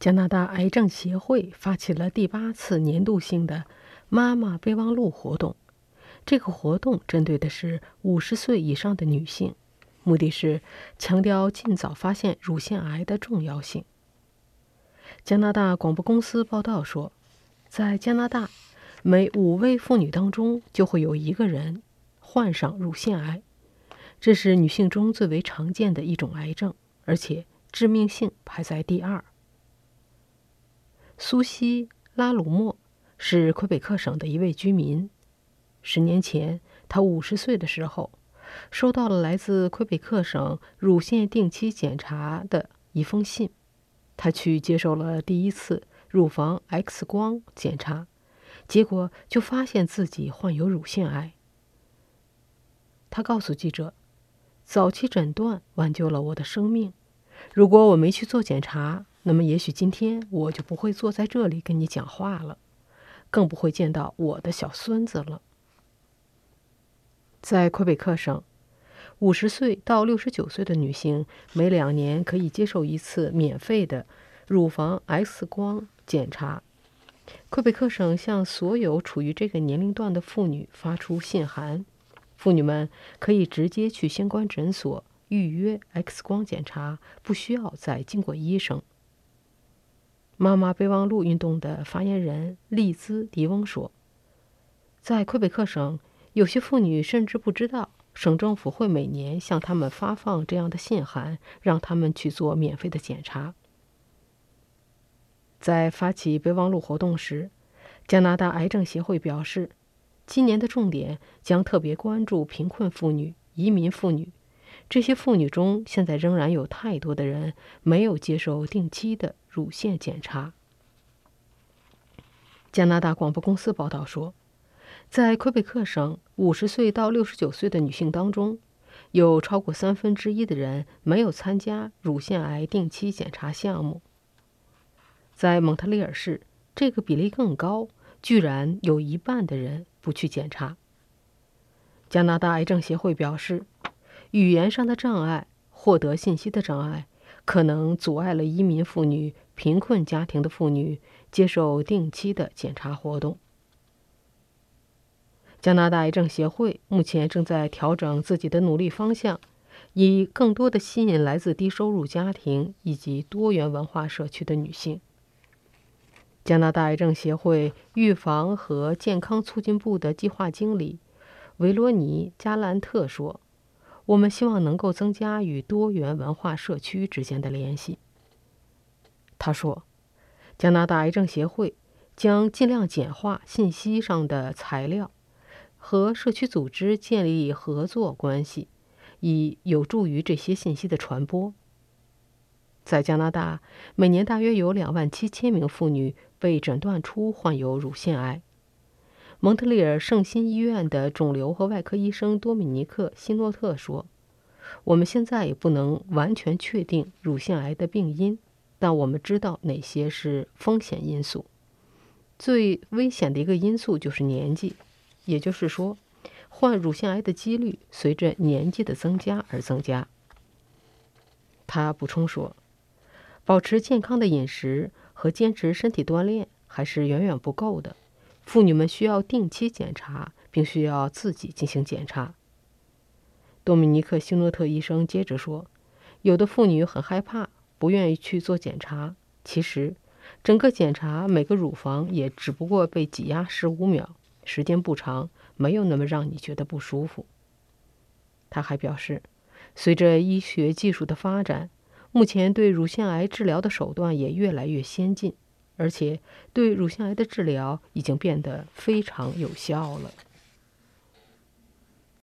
加拿大癌症协会发起了第八次年度性的“妈妈备忘录”活动。这个活动针对的是五十岁以上的女性，目的是强调尽早发现乳腺癌的重要性。加拿大广播公司报道说，在加拿大，每五位妇女当中就会有一个人患上乳腺癌，这是女性中最为常见的一种癌症，而且致命性排在第二。苏西·拉鲁莫是魁北克省的一位居民。十年前，他五十岁的时候，收到了来自魁北克省乳腺定期检查的一封信。他去接受了第一次乳房 X 光检查，结果就发现自己患有乳腺癌。他告诉记者：“早期诊断挽救了我的生命。如果我没去做检查，”那么，也许今天我就不会坐在这里跟你讲话了，更不会见到我的小孙子了。在魁北克省，五十岁到六十九岁的女性每两年可以接受一次免费的乳房 X 光检查。魁北克省向所有处于这个年龄段的妇女发出信函，妇女们可以直接去相关诊所预约 X 光检查，不需要再经过医生。妈妈备忘录运动的发言人利兹·迪翁说：“在魁北克省，有些妇女甚至不知道省政府会每年向他们发放这样的信函，让他们去做免费的检查。”在发起备忘录活动时，加拿大癌症协会表示，今年的重点将特别关注贫困妇女、移民妇女。这些妇女中，现在仍然有太多的人没有接受定期的乳腺检查。加拿大广播公司报道说，在魁北克省，五十岁到六十九岁的女性当中，有超过三分之一的人没有参加乳腺癌定期检查项目。在蒙特利尔市，这个比例更高，居然有一半的人不去检查。加拿大癌症协会表示。语言上的障碍、获得信息的障碍，可能阻碍了移民妇女、贫困家庭的妇女接受定期的检查活动。加拿大癌症协会目前正在调整自己的努力方向，以更多的吸引来自低收入家庭以及多元文化社区的女性。加拿大癌症协会预防和健康促进部的计划经理维罗尼·加兰特说。我们希望能够增加与多元文化社区之间的联系。他说：“加拿大癌症协会将尽量简化信息上的材料，和社区组织建立合作关系，以有助于这些信息的传播。”在加拿大，每年大约有两万七千名妇女被诊断出患有乳腺癌。蒙特利尔圣心医院的肿瘤和外科医生多米尼克·希诺特说：“我们现在也不能完全确定乳腺癌的病因，但我们知道哪些是风险因素。最危险的一个因素就是年纪，也就是说，患乳腺癌的几率随着年纪的增加而增加。”他补充说：“保持健康的饮食和坚持身体锻炼还是远远不够的。”妇女们需要定期检查，并需要自己进行检查。多米尼克·希诺特医生接着说：“有的妇女很害怕，不愿意去做检查。其实，整个检查每个乳房也只不过被挤压十五秒，时间不长，没有那么让你觉得不舒服。”他还表示，随着医学技术的发展，目前对乳腺癌治疗的手段也越来越先进。而且，对乳腺癌的治疗已经变得非常有效了。